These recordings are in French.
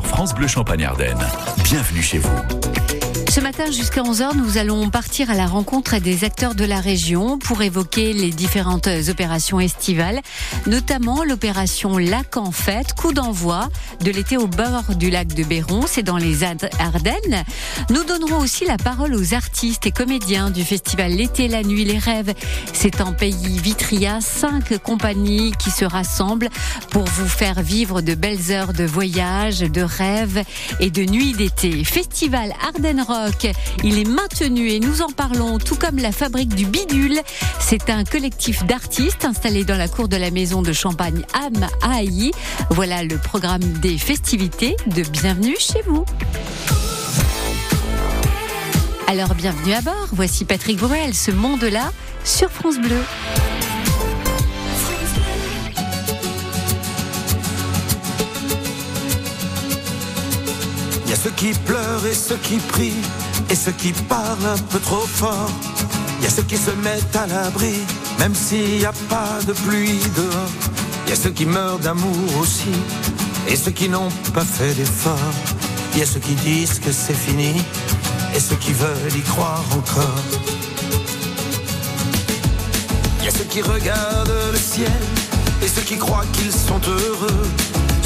France Bleu Champagne-Ardenne. Bienvenue chez vous. Ce matin, jusqu'à 11h, nous allons partir à la rencontre des acteurs de la région pour évoquer les différentes opérations estivales, notamment l'opération Lac en fête, coup d'envoi de l'été au bord du lac de Béron, c'est dans les Ardennes. Nous donnerons aussi la parole aux artistes et comédiens du festival L'été, la nuit, les rêves. C'est en pays Vitria, cinq compagnies qui se rassemblent pour vous faire vivre de belles heures de voyage, de rêves et de nuits d'été. Festival Ardennes Il est maintenu et nous en parlons, tout comme la fabrique du bidule. C'est un collectif d'artistes installé dans la cour de la maison de Champagne Am Haï. Voilà le programme des festivités de Bienvenue chez vous. Alors bienvenue à bord, voici Patrick Bruel, ce monde-là sur France Bleu. Ceux qui pleurent et ceux qui prient, et ceux qui parlent un peu trop fort. Il y a ceux qui se mettent à l'abri, même s'il n'y a pas de pluie dehors. Il y a ceux qui meurent d'amour aussi, et ceux qui n'ont pas fait d'effort. Il y a ceux qui disent que c'est fini, et ceux qui veulent y croire encore. Il y a ceux qui regardent le ciel, et ceux qui croient qu'ils sont heureux.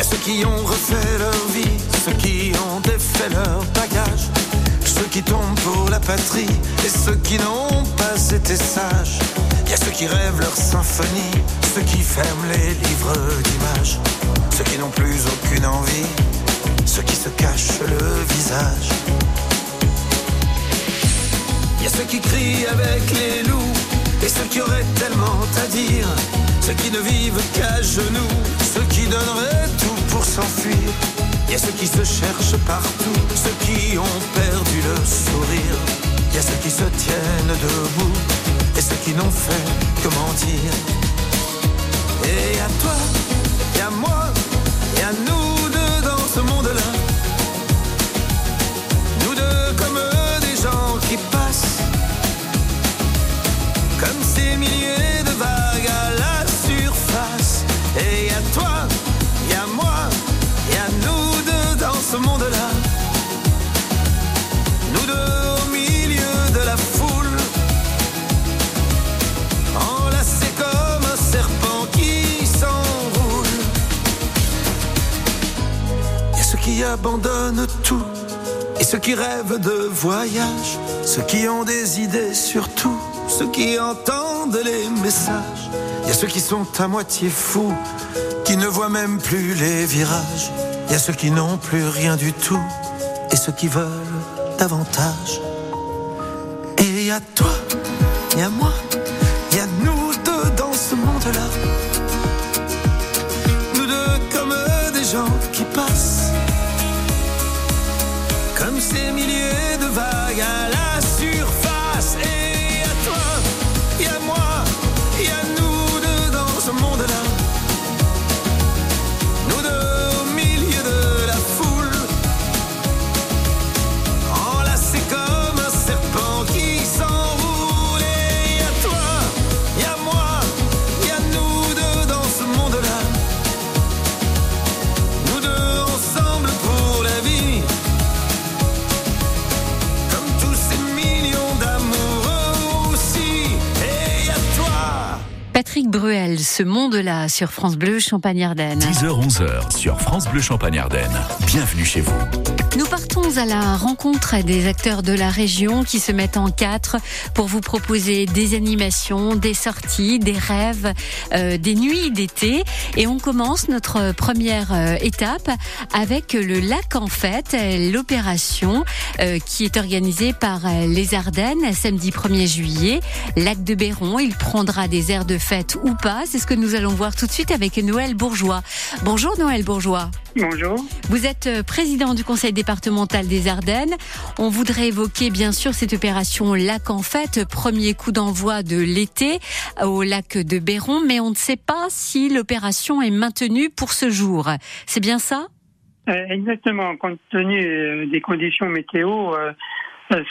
y a ceux qui ont refait leur vie, ceux qui ont défait leur bagage, ceux qui tombent pour la patrie et ceux qui n'ont pas été sages. Y a ceux qui rêvent leur symphonie, ceux qui ferment les livres d'images, ceux qui n'ont plus aucune envie, ceux qui se cachent le visage. Y a ceux qui crient avec les loups et ceux qui auraient tellement à dire, ceux qui ne vivent qu'à genoux, ceux qui donneraient tout pour s'enfuir. Il y a ceux qui se cherchent partout, ceux qui ont perdu le sourire. Il y a ceux qui se tiennent debout et ceux qui n'ont fait que mentir. Et à toi, et à moi, et à nous qui abandonnent tout. Et ceux qui rêvent de voyage, ceux qui ont des idées sur tout, ceux qui entendent les messages. Il y a ceux qui sont à moitié fous, qui ne voient même plus les virages. Il y a ceux qui n'ont plus rien du tout, et ceux qui veulent davantage. Et il y a toi, il y a moi, il y a nous deux dans ce monde-là. Nous deux comme des gens qui passent ces milliers de vagues à la Bruel, ce monde-là sur France Bleu Champagne-Ardenne. 10h-11h sur France Bleu Champagne-Ardenne. Bienvenue chez vous. Nous partons à la rencontre des acteurs de la région qui se mettent en quatre pour vous proposer des animations, des sorties, des rêves, euh, des nuits d'été. Et on commence notre première euh, étape avec le lac en fête, l'opération euh, qui est organisée par les Ardennes samedi 1er juillet. Lac de Béron, il prendra des airs de fête ou pas. C'est ce que nous allons voir tout de suite avec Noël Bourgeois. Bonjour Noël Bourgeois. Bonjour. Vous êtes président du conseil départementale des Ardennes. On voudrait évoquer bien sûr cette opération Lac en fête, premier coup d'envoi de l'été au lac de Béron, mais on ne sait pas si l'opération est maintenue pour ce jour. C'est bien ça? Euh, Exactement. Compte tenu euh, des conditions météo, euh,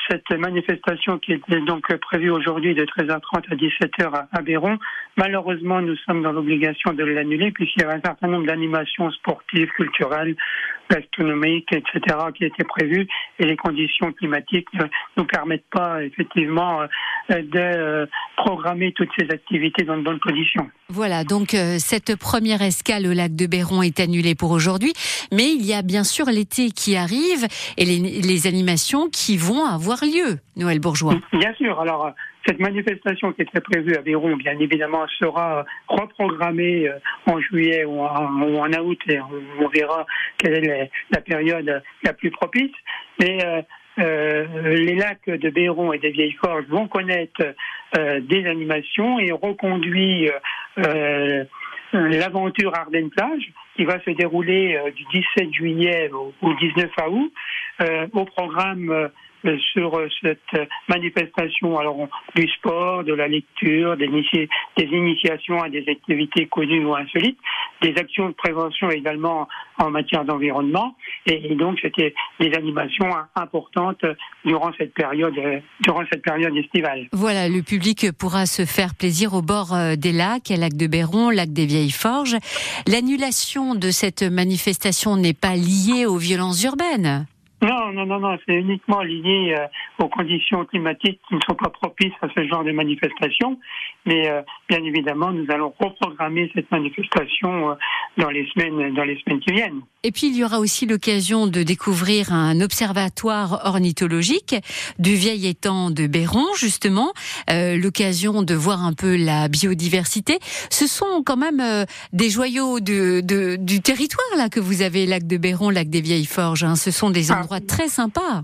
cette manifestation qui est donc prévue aujourd'hui de 13h30 à 17h à Béron, malheureusement, nous sommes dans l'obligation de l'annuler puisqu'il y a un certain nombre d'animations sportives, culturelles, gastronomiques, etc., qui étaient prévues et les conditions climatiques ne nous permettent pas effectivement euh, de euh, programmer toutes ces activités dans de bonnes conditions. Voilà, donc euh, cette première escale au lac de Béron est annulée pour aujourd'hui, mais il y a bien sûr l'été qui arrive et les, les animations qui vont avoir lieu, Noël Bourgeois. Bien sûr, alors cette manifestation qui était prévue à Véron, bien évidemment, sera reprogrammée euh, en juillet ou en, août et on, verra quelle est la, période la plus propice. Mais euh, euh, les lacs de Béron et des Vieilles Forges vont connaître des animations et reconduit l'aventure Ardennes Plage qui va se dérouler du 17 juillet au, au 19 août. au programme euh, sur euh, cette manifestation. Alors, du sport, de la lecture, des, initiations à des activités connues ou insolites, des actions de prévention également en matière d'environnement. Et, donc, c'était des animations importantes durant cette période, durant cette période estivale. Voilà, le public pourra se faire plaisir au bord euh, des lacs, lac de Béron, lac des Vieilles Forges. L'annulation de cette manifestation n'est pas liée aux violences urbaines. Non, non, non, non, c'est uniquement lié euh, aux conditions climatiques qui ne sont pas propices à ce genre de manifestation. Mais euh, bien évidemment, nous allons reprogrammer cette manifestation euh, dans les semaines, dans les semaines qui viennent. Et puis il y aura aussi l'occasion de découvrir un observatoire ornithologique du vieil étang de Béron, justement, l'occasion de voir un peu la biodiversité. Ce sont quand même des joyaux de, de, du territoire là que vous avez, lac de Béron, lac des Vieilles Forges. Hein. Ce sont des très sympa.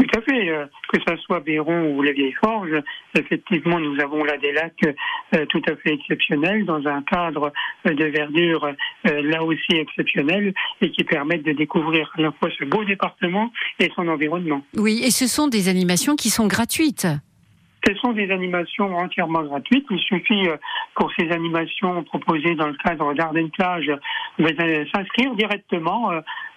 Tout à fait, euh, que ce soit Béron ou les Vieilles Forges, effectivement, nous avons là des lacs euh, tout à fait exceptionnels dans un cadre euh, de verdure là aussi exceptionnel et qui permettent de découvrir à la fois ce beau département et son environnement. Oui, et ce sont des animations qui sont gratuites. Ce sont des animations entièrement gratuites. Il suffit pour ces animations proposées dans le cadre d'Ardennes Plage de s'inscrire directement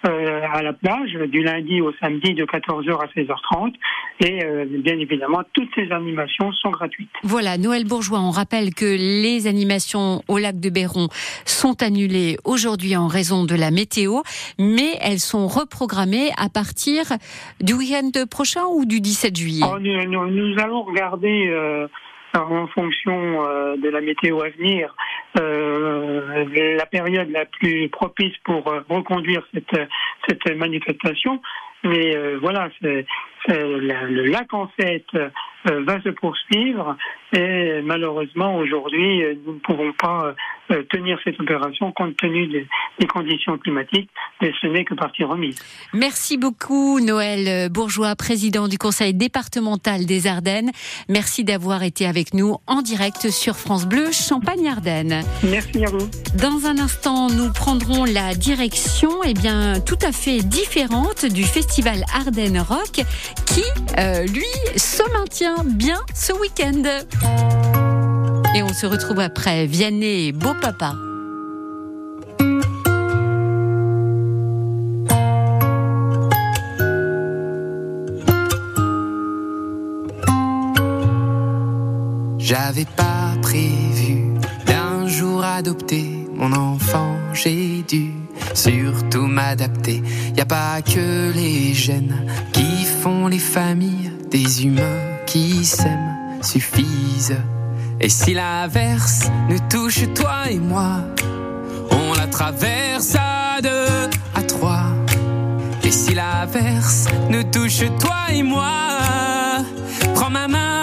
euh, à la plage du lundi au samedi de 14h à 16h30 et euh, bien évidemment toutes ces animations sont gratuites. Voilà, Noël Bourgeois, on rappelle que les animations au lac de Béron sont annulées aujourd'hui en raison de la météo, mais elles sont reprogrammées à partir du week-end prochain ou du 17 juillet. Oh, nous, allons regarder euh, en fonction euh, de la météo à venir, euh, la période la plus propice pour euh, reconduire cette, cette manifestation. Mais voilà, c'est le lac en fait va se poursuivre et malheureusement aujourd'hui nous ne pouvons pas tenir cette opération compte tenu des, des conditions climatiques et ce n'est que partie remise. Merci beaucoup Noël Bourgeois, président du conseil départemental des Ardennes. Merci d'avoir été avec nous en direct sur France Bleu Champagne-Ardenne. Merci à vous. Dans un instant, nous prendrons la direction eh bien, tout à fait différente du festival Ardennes Rock qui, euh, lui, se maintient bien ce week-end. Et on se retrouve après Vianney Beau Papa. J'avais pas prévu d'un jour adopter mon enfant, j'ai dû surtout m'adapter. Y a pas que les gènes qui les familles, des humains qui s'aiment suffisent. Et si l'averse nous touche toi et moi, on la traverse à deux, à trois. Et si l'averse nous touche toi et moi, prends ma main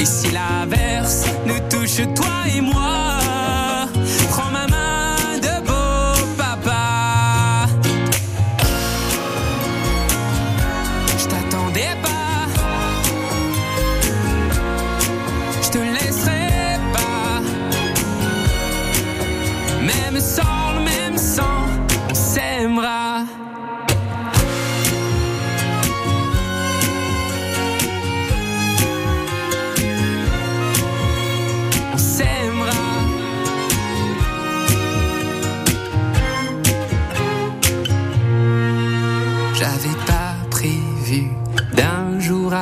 Et si l'averse nous touche toi et moi,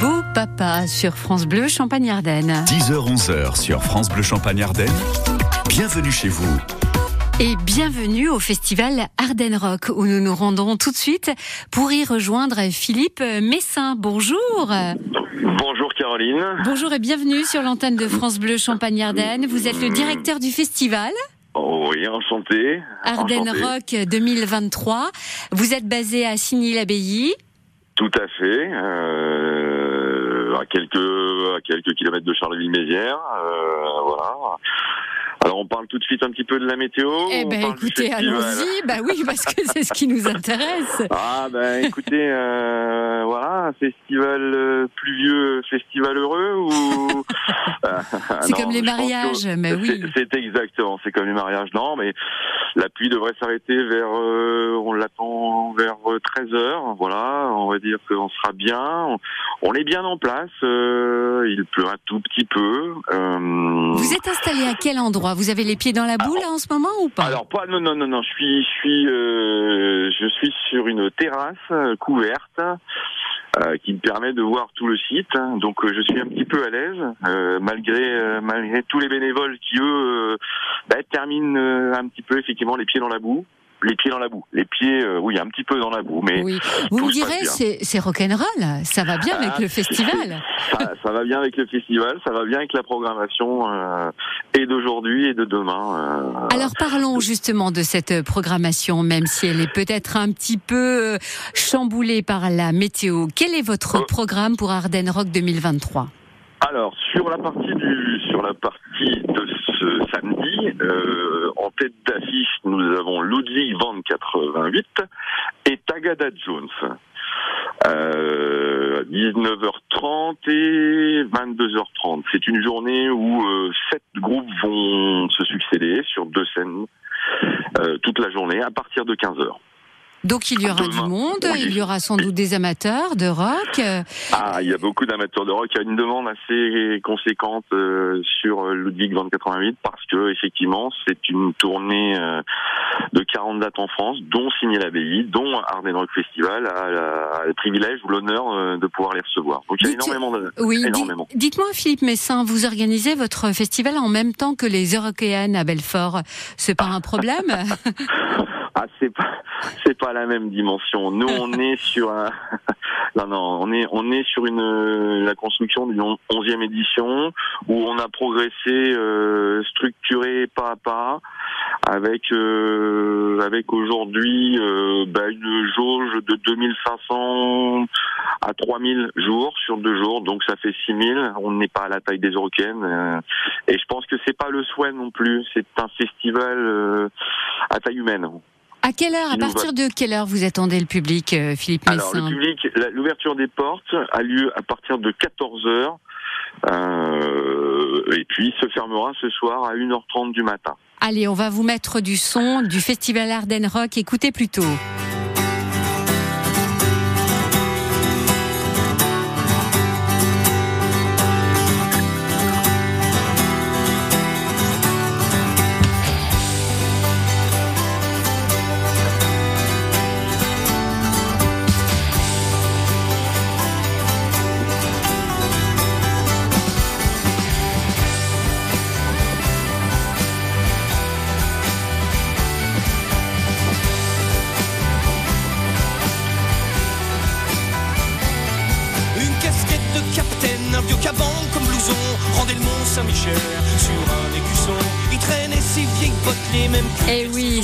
Beau Papa sur France Bleu Champagne-Ardenne. 10h-11h sur France Bleu Champagne-Ardenne. Bienvenue chez vous. Et bienvenue au festival Ardennes Rock où nous nous rendons tout de suite pour y rejoindre Philippe Messin. Bonjour. Bonjour Caroline. Bonjour et bienvenue sur l'antenne de France Bleu Champagne-Ardenne. Vous êtes le directeur du festival Oh oui, enchanté. Ardennes Enchanté. Rock 2023. Vous êt basé à Signy-l'Abbaye. Tout à fait. euh, à quelques quelques kilomètres de Charleville-Mézières. euh, voilà. Alors on parle tout de suite un petit peu de la météo. Eh ben écoutez, allons-y. Bah oui, parce que c'est ce qui nous intéresse. Ah ben écoutez, euh, voilà, festival euh, pluvieux, festival heureux ou C'est Non, comme les que mariages, mais c'est- oui. C'est exactement, c'est comme les mariages, non, mais la pluie devrait s'arrêter vers, euh, on l'attend vers 13 heures, voilà, on va dire qu'on sera bien, on, on est bien en place, euh, il pleut un tout petit peu. euh, Vous êtes installé à quel endroit Vous avez les pieds dans la boue là en ce moment ou pas? Alors pas non non non non je suis je suis euh, je suis sur une terrasse euh, couverte euh, qui me permet de voir tout le site donc euh, je suis un petit peu à l'aise malgré malgré tous les bénévoles qui eux bah, terminent un petit peu effectivement les pieds dans la boue les pieds dans la boue les pieds euh, oui un petit peu dans la boue mais Oui. Vous me direz, c'est rock'n'roll. Ça va bien avec Ah, le festival. ça, ça va bien avec le festival ça va bien avec la programmation euh, et d'aujourd'hui et de demain euh, Alors parlons justement de cette programmation, même si elle est peut-être un petit peu chamboulée par la météo. Quel est votre Oh. programme pour Ardennes Rock 2023 Alors sur la partie du la partie de ce samedi, euh, en tête d'affiche, nous avons Ludwig van 88 et Tagada Jones. Euh, 19h30 et 22h30. C'est une journée où euh, sept groupes vont se succéder sur deux scènes euh, toute la journée à partir de 15h. Donc il y aura du monde, il y aura sans doute des amateurs de rock. Ah, il y a beaucoup d'amateurs de rock. Il y a une demande assez conséquente euh, sur Ludwig 2088 parce que effectivement c'est une tournée euh, de 40 dates en France, dont Signé l'Abbaye, dont Arden Rock Festival a, le privilège ou l'honneur euh, de pouvoir les recevoir. Donc il y a énormément de. Oui, dites-moi Philippe Messin, vous organisez votre festival en même temps que les Européennes à Belfort. C'est pas un problème? Ah, c'est pas, c'est pas la même dimension. Nous, on est sur un, non, non, on est, on est sur une, la construction d'une onzième édition où on a progressé, euh, structuré pas à pas, avec, euh, avec aujourd'hui, euh, bah, une jauge de 2500 à 3000 jours sur deux jours, donc ça fait 6000. On n'est pas à la taille des Européennes, euh, et je pense que c'est pas le souhait non plus. C'est un festival à taille humaine. À quelle heure, à partir de quelle heure vous attendez le public, euh, Philippe Messin Alors, le public, l'ouverture des portes a lieu à partir de 14 heures. Euh, et puis se fermera ce soir à 1h30 du matin. Allez, on va vous mettre du son du Festival Ardennes Rock. Écoutez plutôt.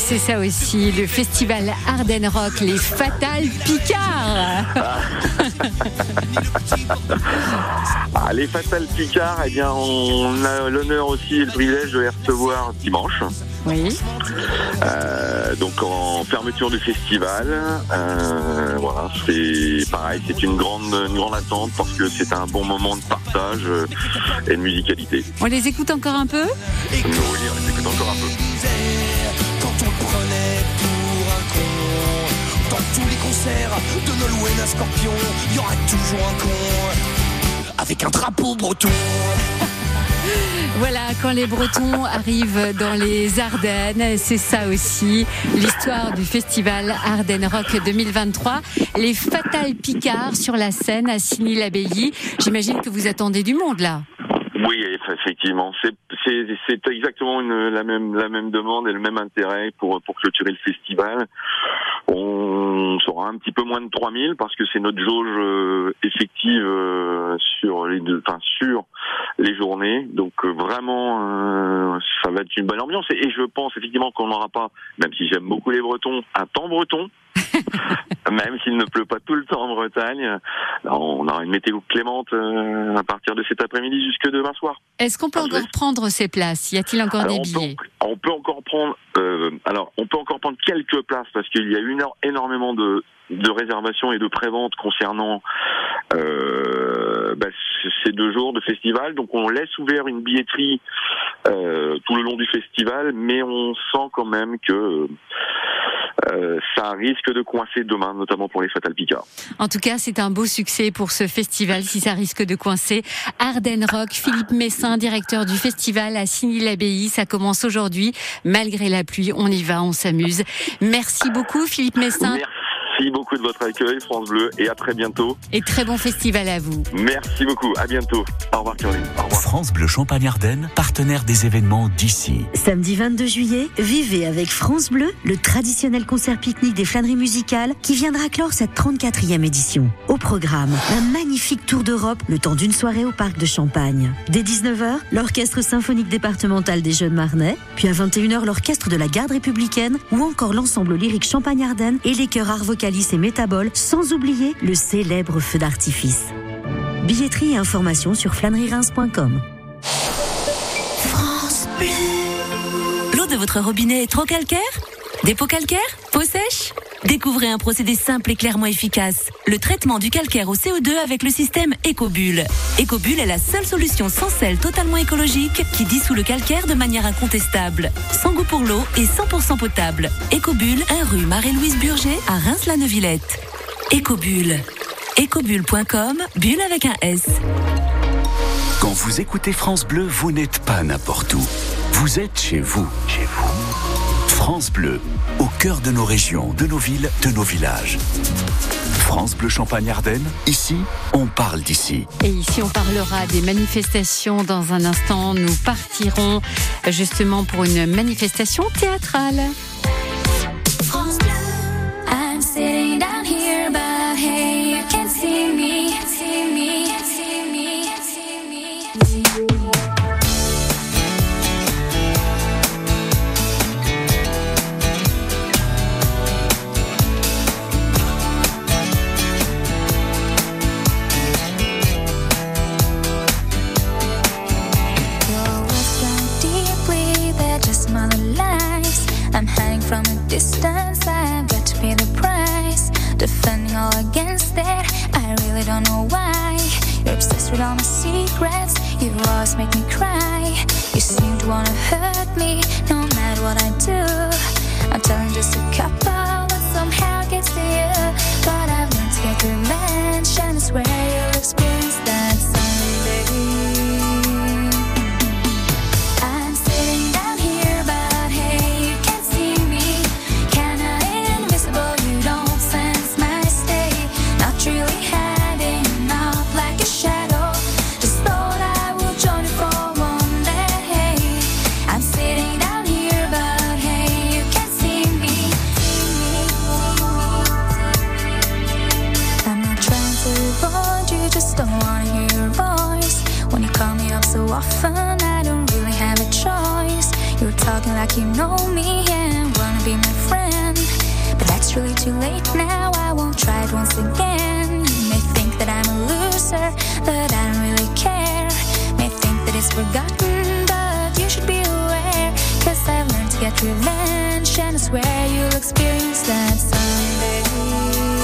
C'est ça aussi, le festival Ardennes Rock, les Fatales Picards. Ah, les Fatales Picards, eh bien, on a l'honneur aussi et le privilège de les recevoir dimanche. Oui. Euh, donc en fermeture du festival, euh, voilà, c'est pareil, c'est une grande, une grande attente parce que c'est un bon moment de partage euh, et de musicalité. On les écoute encore un peu? Oui, on les écoute encore un peu. De Nolwenn à Scorpion, il y aura toujours un con avec un drapeau breton. Voilà, quand les Bretons arrivent dans les Ardennes, c'est ça aussi l'histoire du festival Ardennes Rock 2023. Les Fatal Picards sur la scène à Signy-l'Abbaye. J'imagine que vous attendez du monde là. Oui, effectivement, c'est exactement la même la même demande et le même intérêt pour pour clôturer le festival. On sera un petit peu moins de 3000 parce que c'est notre jauge euh, effective euh, sur les deux, enfin sur les journées. Donc euh, vraiment, ça va être une bonne ambiance. Et, je pense effectivement qu'on n'aura pas, même si j'aime beaucoup les Bretons, un temps breton. même s'il ne pleut pas tout le temps en Bretagne, on aura une météo clémente à partir de cet après-midi jusque demain soir. Est-ce qu'on peut encore prendre ces places? Y a-t-il encore des billets? on peut, encore prendre. alors, on peut encore prendre quelques places parce qu'il y a eu énormément de, de réservations et de préventes concernant euh, bah, ces deux jours de festival. Donc on laisse ouvert une billetterie euh, tout le long du festival, mais on sent quand même que euh, ça risque de coincer demain, notamment pour les Fatal Picard. En tout cas, c'est un beau succès pour ce festival, si ça risque de coincer. Arden Rock, Philippe Messin, directeur du festival à Signy-l'Abbaye. Ça commence aujourd'hui, malgré la pluie. On y va, on s'amuse. Merci beaucoup, Philippe Messin. Merci beaucoup de votre accueil, France Bleu, et à très bientôt. Et très bon festival à vous. Merci beaucoup, à bientôt. Au revoir, Caroline. Au revoir. France Bleu Champagne-Ardenne, partenaire des événements d'ici. Samedi 22 juillet, vivez avec France Bleu le traditionnel concert pique-nique des flâneries musicales qui viendra clore cette 34e édition. Au programme, un magnifique tour d'Europe le temps d'une soirée au parc de Champagne. Dès 19h, l'orchestre symphonique départemental des Jeunes Marnais, puis à 21h, l'orchestre de la garde républicaine ou encore l'ensemble lyrique Champagne-Ardenne et les chœurs Arvoc et Métabol, sans oublier le célèbre feu d'artifice. Billetterie et informations sur flâneries-reims.com. France Bleu. L'eau de votre robinet est trop calcaire? Dépôt calcaire Peau sèche Découvrez un procédé simple et clairement efficace. Le traitement du calcaire au CO2 avec le système EcoBulle. EcoBulle est la seule solution sans sel totalement écologique qui dissout le calcaire de manière incontestable. Sans goût pour l'eau et 100% potable. EcoBulle, 1 rue Marie-Louise Burger à Reims-la-Neuvillette. EcoBulle. EcoBulle.com, bulle avec un S. Quand vous écoutez France Bleu, vous n'êtes pas n'importe où. Vous êtes chez vous. Chez vous. France Bleu, au cœur de nos régions, de nos villes, de nos villages. France Bleu Champagne-Ardenne, ici, on parle d'ici. Et ici, on parlera des manifestations. Dans un instant, nous partirons justement pour une manifestation théâtrale. forgotten, but you should be aware. Cause I've learned to get revenge, and I swear you'll experience that someday.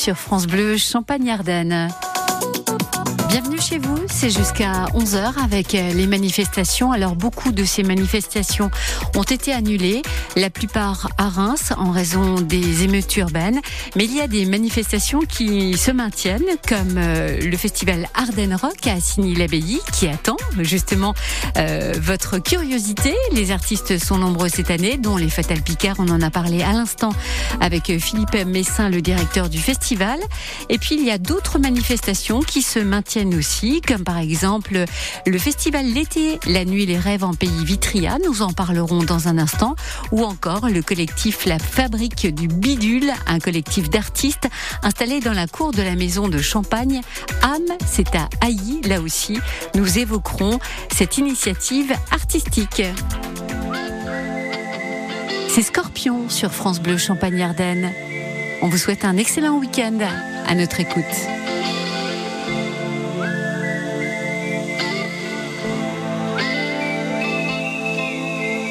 sur France Bleu Champagne Ardenne. Bienvenue chez vous c'est jusqu'à 11h avec euh, les manifestations. Alors beaucoup de ces manifestations ont été annulées, la plupart à Reims en raison des émeutes urbaines, mais il y a des manifestations qui se maintiennent comme euh, le festival Ardennes Rock à Assigny-l'Abbaye qui attend justement euh, votre curiosité. Les artistes sont nombreux cette année, dont les Fatal Picard, on en a parlé à l'instant avec Philippe Messin, le directeur du festival. Et puis il y a d'autres manifestations qui se maintiennent aussi, comme par exemple le festival l'été, la nuit les rêves en pays Vitria, nous en parlerons dans un instant, ou encore le collectif La Fabrique du Bidule, un collectif d'artistes installé dans la cour de la maison de Champagne. Âme, c'est à Hailly, là aussi, nous évoquerons cette initiative artistique. C'est Scorpion sur France Bleu Champagne-Ardenne. On vous souhaite un excellent week-end à notre écoute.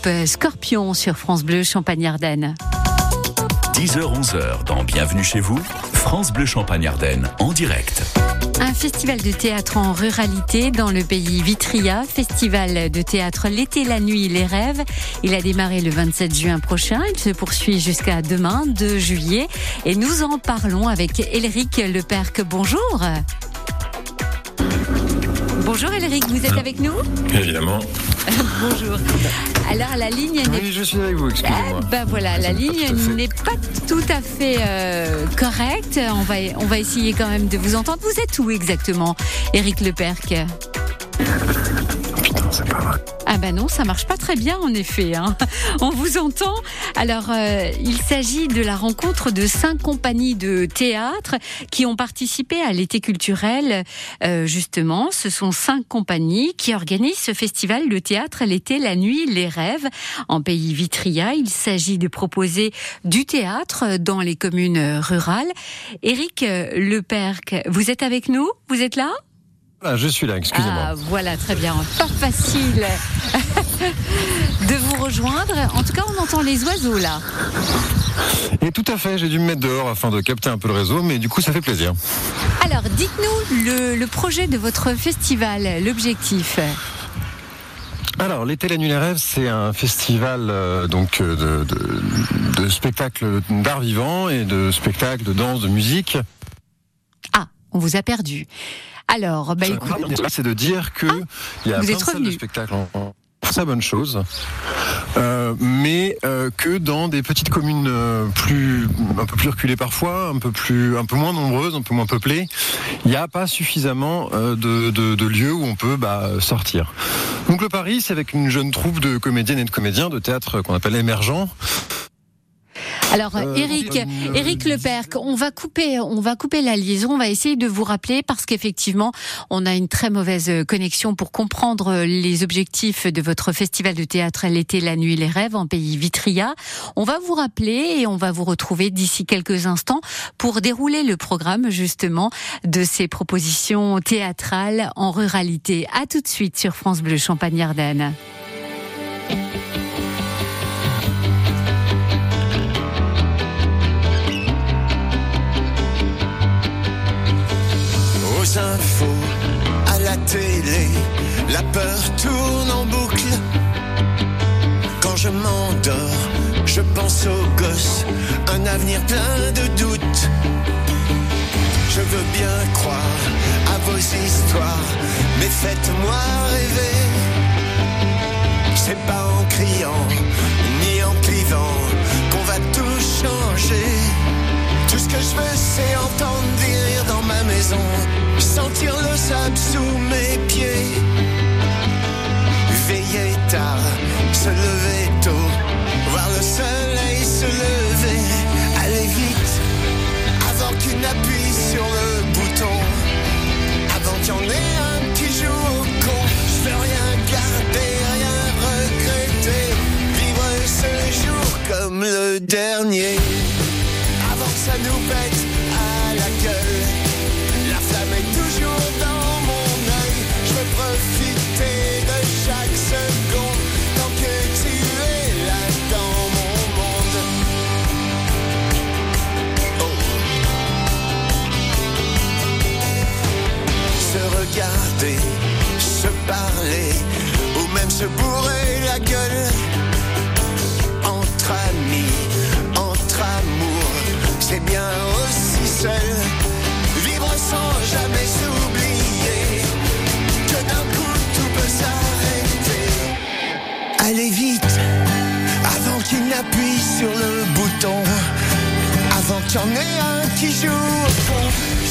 groupe Scorpion sur France Bleu Champagne-Ardenne. 10h-11h dans Bienvenue chez vous, France Bleu Champagne-Ardenne en direct. Un festival de théâtre en ruralité dans le pays Vitria, festival de théâtre l'été, la nuit, les rêves. Il a démarré le 27 juin prochain, il se poursuit jusqu'à demain, 2 juillet. Et nous en parlons avec Éleric Leperc. Bonjour. Bonjour Éleric, vous êtes avec nous? Évidemment. Bonjour. Alors la ligne n'est Oui, je suis avec vous, excusez-moi. Ah, ben voilà, la ligne n'est pas tout à fait euh, correcte. On va, on va essayer quand même de vous entendre. Vous êtes où exactement, Éric Leperc Putain, c'est pas vrai. Ah ben non, ça marche pas très bien en effet. hein. On vous entend. Alors, euh, il s'agit de la rencontre de cinq compagnies de théâtre qui ont participé à l'été culturel. Euh, justement, ce sont cinq compagnies qui organisent ce festival de théâtre l'été, la nuit, les rêves en pays Vitria. Il s'agit de proposer du théâtre dans les communes rurales. Éric Leperc, vous êtes avec nous? Vous êtes là? Ah, je suis là, excusez-moi. ah, voilà, très bien. Pas facile de vous rejoindre. En tout cas, on entend les oiseaux là. Et tout à fait, j'ai dû me mettre dehors afin de capter un peu le réseau, mais du coup, ça fait plaisir. Alors, dites-nous le, le projet de votre festival, l'objectif. Alors, l'été, la nuit, les rêves, c'est un festival euh, donc euh, de, de, de spectacles d'art vivant et de spectacles de danse, de musique. Ah, on vous a perdu. Alors, bah, écoute- c'est de dire que il y a vous plein êtes de salles de revenu. spectacle en, très bonne chose, Euh, mais euh, que dans des petites communes euh, plus un peu plus reculées parfois, un peu plus un peu moins nombreuses, un peu moins peuplées, il n'y a pas suffisamment de, de, de lieux où on peut bah, sortir. Donc le pari, c'est avec une jeune troupe de comédiennes et de comédiens de théâtre qu'on appelle émergent. Alors, Euh, Eric, euh, Eric Leperc, on va couper, on va couper la liaison. On va essayer de vous rappeler parce qu'effectivement, on a une très mauvaise connexion pour comprendre les objectifs de votre festival de théâtre l'été, la nuit, les rêves en pays Vitria. On va vous rappeler et on va vous retrouver d'ici quelques instants pour dérouler le programme justement de ces propositions théâtrales en ruralité. À tout de suite sur France Bleu Champagne-Ardenne. Aux infos, à la télé, la peur tourne en boucle. Quand je m'endors, je pense aux gosses, un avenir plein de doutes. Je veux bien croire à vos histoires, mais faites-moi rêver. C'est pas en criant, ni en clivant, qu'on va tout changer. Que je veux, c'est entendre des rires dans ma maison, sentir le sable sous mes pieds. Veiller tard, se lever tôt, voir le soleil se lever, aller vite, avant qu'il n'appuie sur le bouton, avant qu'il y en ait un qui joue au con. Je veux rien garder, rien regretter, vivre ce jour comme le dernier ça nous pète à la gueule. La flamme est toujours dans mon œil. Je veux profiter de chaque seconde tant que tu es là dans mon monde. Oh. Se regarder, se parler ou même se bourrer la gueule Allez vite, avant qu'il n'appuie sur le bouton, avant qu'il y en ait un qui joue.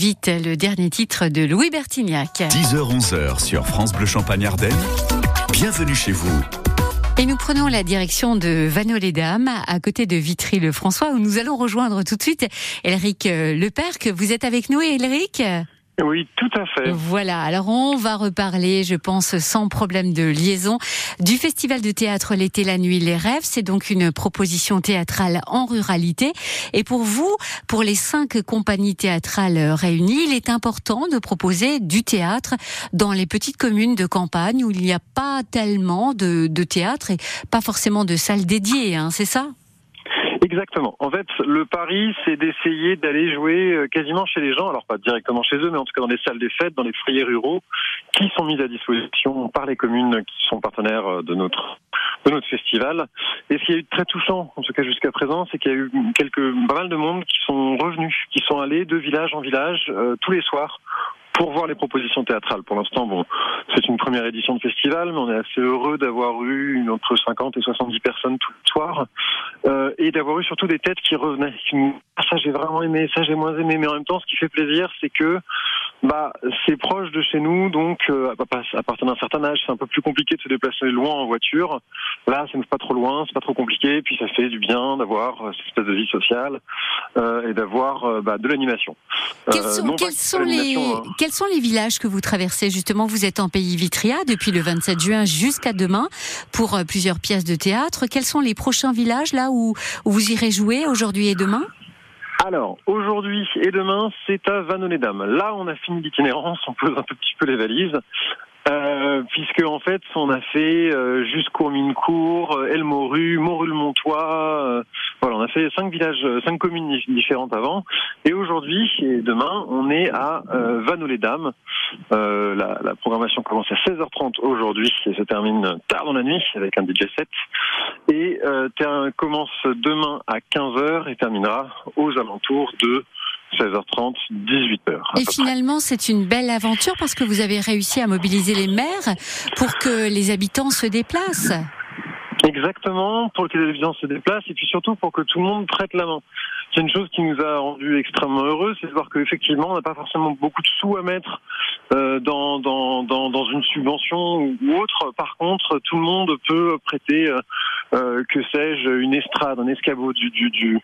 Vite, le dernier titre de Louis Bertignac. 10h-11h sur France Bleu Champagne Ardenne. Bienvenue chez vous. Et nous prenons la direction de Vannes-les-Dames, à côté de Vitry-le-François, où nous allons rejoindre tout de suite Elric euh, Leperc. Vous êtes avec nous, Elric? Oui, tout à fait. Voilà, alors on va reparler, je pense, sans problème de liaison, du Festival de théâtre L'été, la nuit, les rêves. C'est donc une proposition théâtrale en ruralité. Et pour vous, pour les cinq compagnies théâtrales réunies, il est important de proposer du théâtre dans les petites communes de campagne où il n'y a pas tellement de, théâtre et pas forcément de salles dédiées, hein, c'est ça? Exactement. En fait, le pari, c'est d'essayer d'aller jouer euh, quasiment chez les gens, alors pas directement chez eux, mais en tout cas dans les salles des fêtes, dans les foyers ruraux, qui sont mis à disposition par les communes qui sont partenaires euh, de notre de notre festival. Et ce qui a eu de très touchant, en tout cas jusqu'à présent, c'est qu'il y a eu quelques pas mal de monde qui sont revenus, qui sont allés de village en village euh, tous les soirs pour voir les propositions théâtrales. Pour l'instant, bon, c'est une première édition de festival, mais on est assez heureux d'avoir eu une, entre 50 et 70 personnes tout le soir, euh, et d'avoir eu surtout des têtes qui revenaient. Qui ah, ça j'ai vraiment aimé, ça j'ai moins aimé, mais en même temps, ce qui fait plaisir, c'est que bah c'est proche de chez nous, donc euh, à partir d'un certain âge, c'est un peu plus compliqué de se déplacer loin en voiture. Là, ça n'est pas trop loin, c'est pas trop compliqué, puis ça fait du bien d'avoir euh, cette espèce de vie sociale euh, et d'avoir euh, bah, de l'animation. Quels Euh, sont, quels que sont les, l'animation, hein. quels sont les villages que vous traversez justement? Vous êtes en pays Vitria depuis le 27 juin jusqu'à demain pour euh, plusieurs pièces de théâtre. Quels sont les prochains villages là où, où vous irez jouer aujourd'hui et demain? Alors, aujourd'hui et demain, c'est à Vannes-les-Dames. Là, on a fini l'itinérance, on pose un tout petit peu les valises. Euh, puisque en fait on a fait euh, jusqu'au Minecourt, euh, Elmoru, Morul-Montois, euh, voilà on a fait cinq villages, euh, cinq communes dif- différentes avant, et aujourd'hui et demain on est à euh, Vannes-les-Dames. Euh, la, la programmation commence à 16h30 aujourd'hui et se termine tard dans la nuit avec un DJ set, et commence demain à 15h et terminera aux alentours de 16h30, 18h. Et finalement, c'est une belle aventure parce que vous avez réussi à mobiliser les maires pour que les habitants se déplacent. Exactement, pour que les habitants se déplacent et puis surtout pour que tout le monde prête la main. C'est une chose qui nous a rendu extrêmement heureux, c'est de voir qu'effectivement on n'a pas forcément beaucoup de sous à mettre euh, dans, dans, dans, dans une subvention ou autre. Par contre, tout le monde peut prêter, euh, euh, que sais-je, une estrade, un escabeau, du, du, du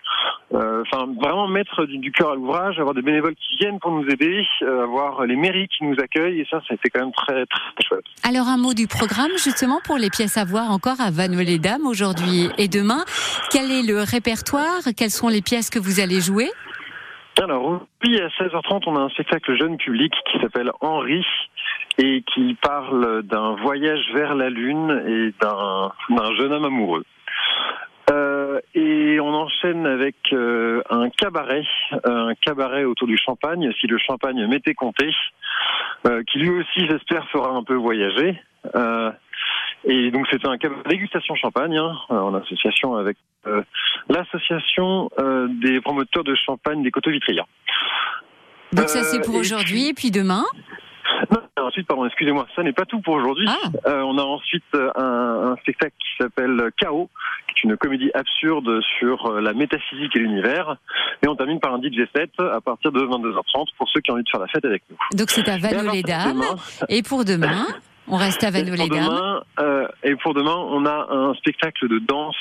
euh, enfin vraiment mettre du, du cœur à l'ouvrage, avoir des bénévoles qui viennent pour nous aider, euh, avoir les mairies qui nous accueillent et ça, ça a été quand même très très chouette. Alors un mot du programme justement pour les pièces à voir encore à Vannes-les-Dames aujourd'hui et demain. Quel est le répertoire? Quelles sont les pièces que vous allez jouer? Alors, aujourd'hui, à 16h30, on a un spectacle jeune public qui s'appelle Henri et qui parle d'un voyage vers la Lune et d'un jeune homme amoureux. Euh, et on enchaîne avec euh, un cabaret, un cabaret autour du champagne, si le champagne m'était compté, euh, qui lui aussi, j'espère, fera un peu voyager. Euh, et donc c'est un cabaret dégustation champagne, hein, en association avec euh, l'association euh, des promoteurs de champagne des coteaux vitriens. Donc ça c'est pour Euh, aujourd'hui et puis demain. Non, ensuite, pardon, excusez-moi, ça n'est pas tout pour aujourd'hui. Ah. Euh, on a ensuite euh, un, un spectacle qui s'appelle Chaos, qui est une comédie absurde sur euh, la métaphysique et l'univers. Et on termine par un DJ set à partir de 22h30 pour ceux qui ont envie de faire la fête avec nous. Donc c'est à demain- Et pour demain, on reste à demain, euh, et pour demain, on a un spectacle de danse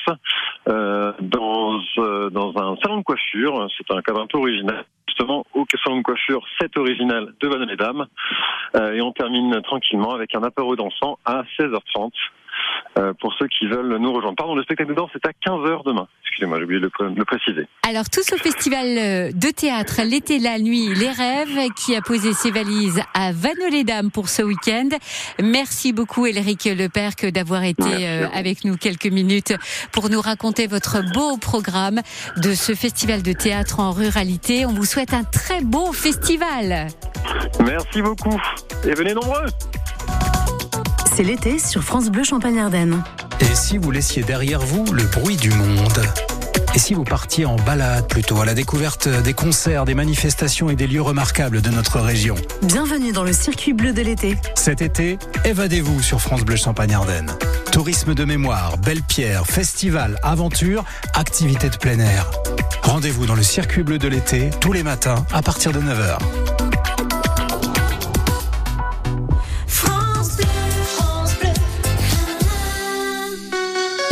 euh, dans euh, dans un salon de coiffure. C'est un cadre un peu original, justement au salon de coiffure, set original de Vannes les Dames. Euh, et on termine tranquillement avec un apéro dansant à 16h30. Euh, pour ceux qui veulent nous rejoindre. Pardon, le spectacle de danse est à 15h demain. Excusez-moi, j'ai oublié de le, préciser. Alors tout ce festival euh, de théâtre, l'été, la nuit, les rêves, qui a posé ses valises à Vannes-les-Dames pour ce week-end. Merci beaucoup Elric Leperc d'avoir été euh, avec nous quelques minutes pour nous raconter votre beau programme de ce festival de théâtre en ruralité. On vous souhaite un très beau festival. Merci beaucoup et venez nombreux. C'est l'été sur France Bleu Champagne-Ardenne. Et si vous laissiez derrière vous le bruit du monde Et si vous partiez en balade plutôt à la découverte des concerts, des manifestations et des lieux remarquables de notre région Bienvenue dans le circuit bleu de l'été. Cet été, évadez-vous sur France Bleu Champagne-Ardenne. Tourisme de mémoire, belle pierre, festival, aventure, activités de plein air. Rendez-vous dans le circuit bleu de l'été tous les matins à partir de 9h.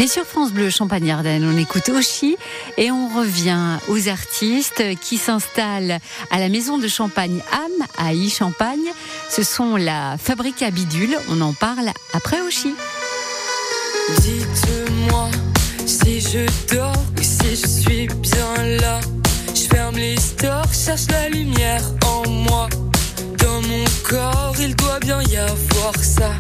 Et sur France Bleu Champagne-Ardenne, on écoute Oshi et on revient aux artistes qui s'installent à la maison de champagne Am à I-Champagne. Ce sont la fabrique à bidule. On en parle après Oshi. Dites-moi si je dors ou si je suis bien là. Je ferme les stores, cherche la lumière en moi. Dans mon corps, il doit bien y avoir ça.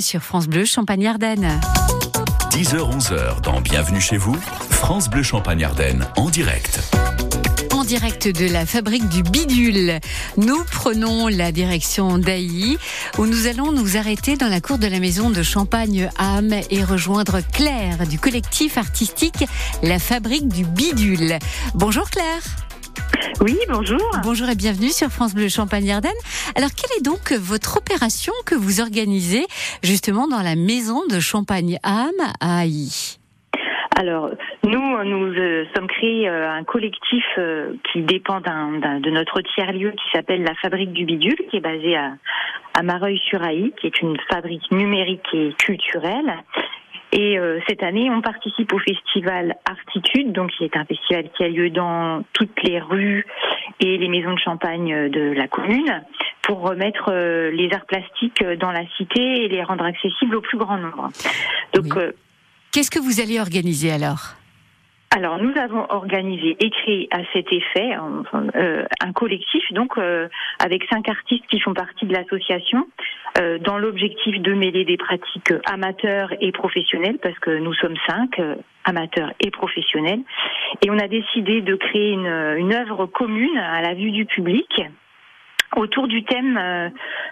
Sur France Bleu Champagne-Ardenne. 10h-11h dans Bienvenue chez vous, France Bleu Champagne-Ardenne en direct. En direct de la fabrique du bidule, nous prenons la direction d'Ailly où nous allons nous arrêter dans la cour de la maison de Champagne Âme et rejoindre Claire du collectif artistique La Fabrique du Bidule. Bonjour Claire. Oui, bonjour. Bonjour et bienvenue sur France Bleu Champagne-Ardenne. Alors, quelle est donc votre opération que vous organisez justement dans la maison de Champagne Âme à Ailly Alors, nous, nous euh, sommes créés euh, un collectif euh, qui dépend d'un- d'un- de notre tiers-lieu qui s'appelle la Fabrique du Bidule, qui est basée à, à Mareuil-sur-Ailly, qui est une fabrique numérique et culturelle. Et euh, cette année, on participe au festival Artitude, donc qui est un festival qui a lieu dans toutes les rues et les maisons de champagne de la commune, pour remettre euh, les arts plastiques dans la cité et les rendre accessibles au plus grand nombre. Donc, euh, Qu'est-ce que vous allez organiser alors? Alors, nous avons organisé et créé à cet effet euh, un collectif, donc euh, avec cinq artistes qui font partie de l'association, euh, dans l'objectif de mêler des pratiques amateurs et professionnelles, parce que nous sommes cinq amateurs et professionnels, et on a décidé de créer une œuvre commune à la vue du public autour du thème euh,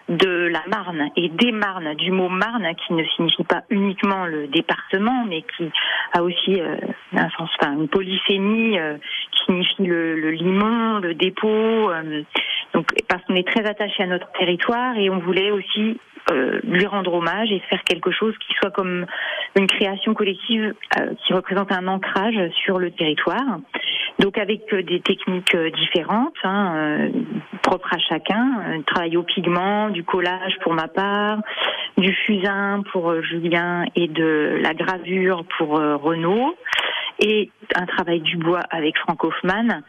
de la Marne et des Marnes, du mot Marne qui ne signifie pas uniquement le département, mais qui a aussi euh, un sens, enfin, une polysémie euh, qui signifie le, le limon, le dépôt. donc parce qu'on est très attaché à notre territoire et on voulait aussi euh, lui rendre hommage et faire quelque chose qui soit comme une création collective euh, qui représente un ancrage sur le territoire. Donc avec euh, des techniques euh, différentes, hein, euh, propres à chacun, un travail au pigment, du collage pour ma part, du fusain pour Julien et de la gravure pour Renaud, et un travail du bois avec Frank Hoffman.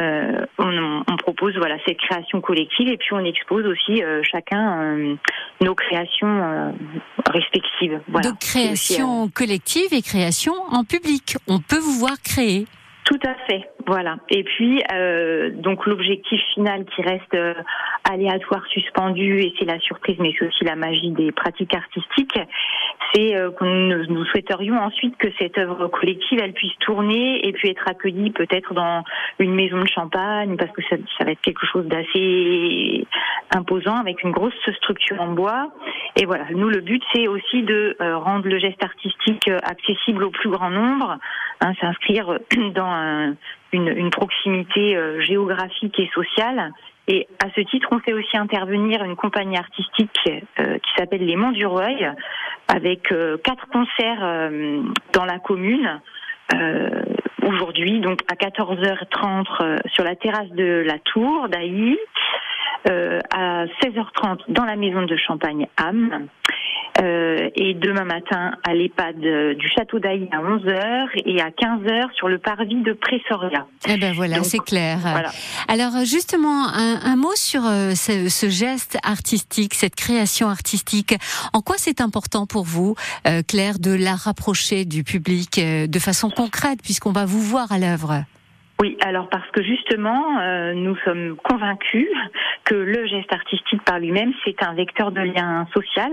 Euh, on, on propose voilà cette création collective et puis on expose aussi euh, chacun euh, nos créations euh, respectives. Voilà. Donc aussi, euh, création collective et création en public. On peut vous voir créer. Tout à fait, voilà. Et puis euh, donc l'objectif final qui reste euh, aléatoire, suspendu, et c'est la surprise, mais c'est aussi la magie des pratiques artistiques, c'est euh, que nous, souhaiterions ensuite que cette œuvre collective elle puisse tourner et puis être accueillie peut-être dans une maison de champagne parce que ça, ça va être quelque chose d'assez imposant avec une grosse structure en bois. Et voilà, nous le but c'est aussi de euh, rendre le geste artistique euh, accessible au plus grand nombre, hein, s'inscrire dans un- une, proximité euh, géographique et sociale. Et à ce titre, on fait aussi intervenir une compagnie artistique euh, qui s'appelle Les Monts du Reuil, avec euh, quatre concerts dans la commune. Aujourd'hui, donc à 14h30 euh, sur la terrasse de la Tour d'Ailly, euh, à 16h30 dans la maison de Champagne Ham, euh, et demain matin à l'EHPAD euh, du Château d'Ailly à 11h et à 15h sur le parvis de Pressoria. Eh ben voilà, c'est clair. voilà. Alors euh, justement, un, un mot sur euh, ce, ce geste artistique, cette création artistique. En quoi c'est important pour vous, euh, Claire, de la rapprocher du public euh, de façon concrète, puisqu'on va vous voir à l'œuvre? Oui, alors parce que justement, euh, nous sommes convaincus que le geste artistique par lui-même, c'est un vecteur de lien social.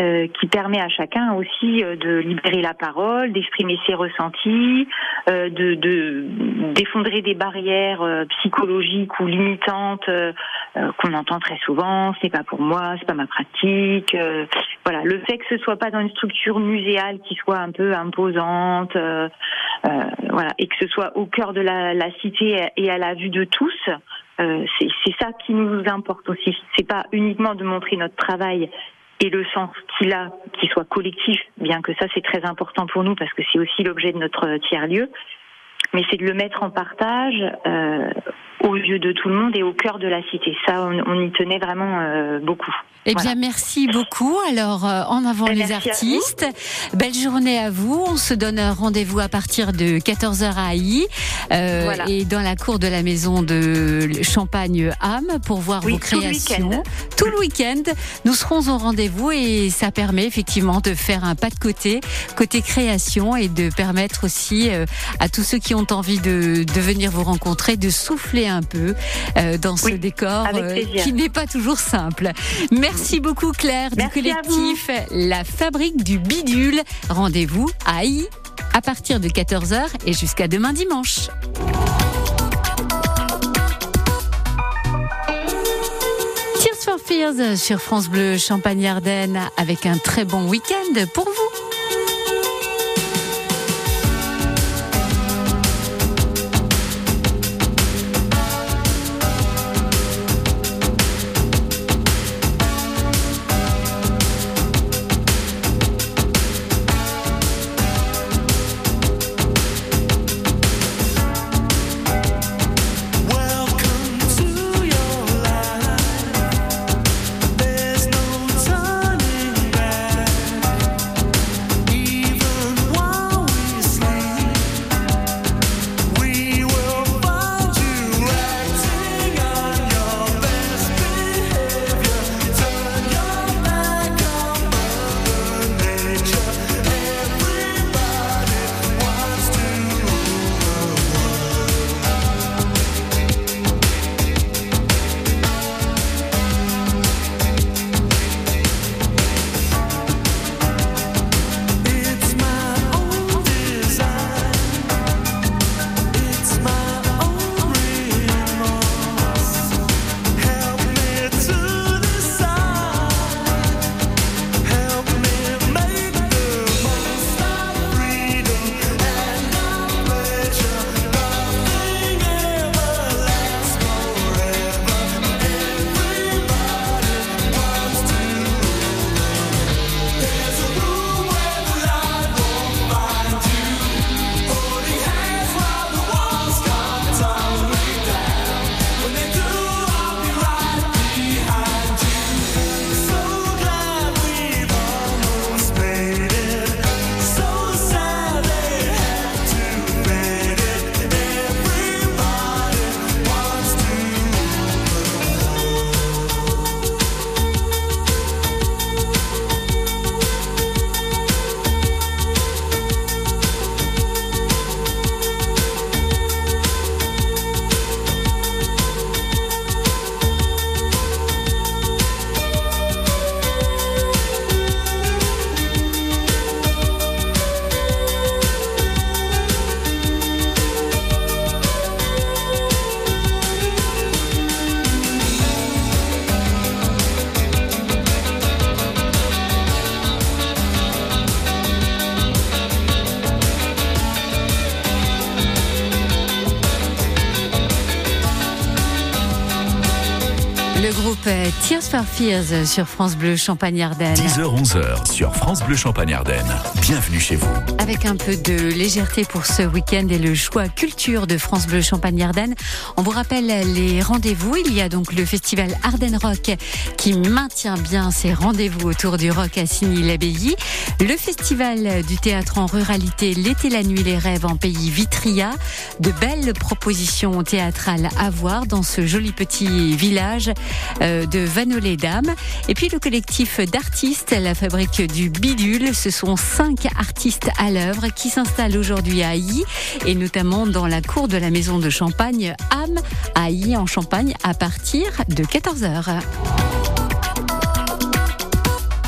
Euh, qui permet à chacun aussi euh, de libérer la parole, d'exprimer ses ressentis, euh, de de- d'effondrer des barrières euh, psychologiques ou limitantes euh, euh, qu'on entend très souvent. C'est pas pour moi, c'est pas ma pratique. voilà, le fait que ce soit pas dans une structure muséale qui soit un peu imposante, voilà, et que ce soit au cœur de la, la cité et à la vue de tous. euh, c'est ça qui nous importe aussi. C'est pas uniquement de montrer notre travail et le sens qu'il a, qu'il soit collectif, bien que ça c'est très important pour nous parce que c'est aussi l'objet de notre tiers-lieu, mais c'est de le mettre en partage euh, aux yeux de tout le monde et au cœur de la cité. Ça, on, on y tenait vraiment euh, beaucoup. Eh Voilà. bien, merci beaucoup. Alors, euh, en avant Ben, les artistes. Belle journée à vous. On se donne un rendez-vous à partir de 14h à Ailly euh, Voilà. et dans la cour de la maison de Champagne-Ham pour voir Oui, vos créations. Tout le week-end, nous serons au rendez-vous et ça permet effectivement de faire un pas de côté, côté création et de permettre aussi à tous ceux qui ont envie de, de venir vous rencontrer de souffler un peu euh, dans ce Oui, décor euh, qui n'est pas toujours simple. Merci beaucoup Claire Merci du collectif La Fabrique du Bidule. Rendez-vous à Aï à partir de 14h et jusqu'à demain dimanche. Tears for Fears sur France Bleu Champagne-Ardenne avec un très bon week-end pour vous. Tears for Fears sur France Bleu Champagne-Ardenne. 10h-11h sur France Bleu Champagne-Ardenne. Bienvenue chez vous. Avec un peu de légèreté pour ce week-end et le choix culture de France Bleu Champagne-Ardenne. On vous rappelle les rendez-vous. Il y a donc le festival Ardennes Rock qui maintient bien ses rendez-vous autour du rock à Signy-l'Abbaye. Le festival du théâtre en ruralité L'été, la nuit, les rêves en pays Vitria. De belles propositions théâtrales à voir dans ce joli petit village euh, de Vanolé-Dames. Et puis le collectif d'artistes, la fabrique du bidule. Ce sont cinq artistes à l'œuvre qui s'installent aujourd'hui à Ailly et notamment dans la cour de la maison de champagne Am à Ailly en Champagne à partir de 14h.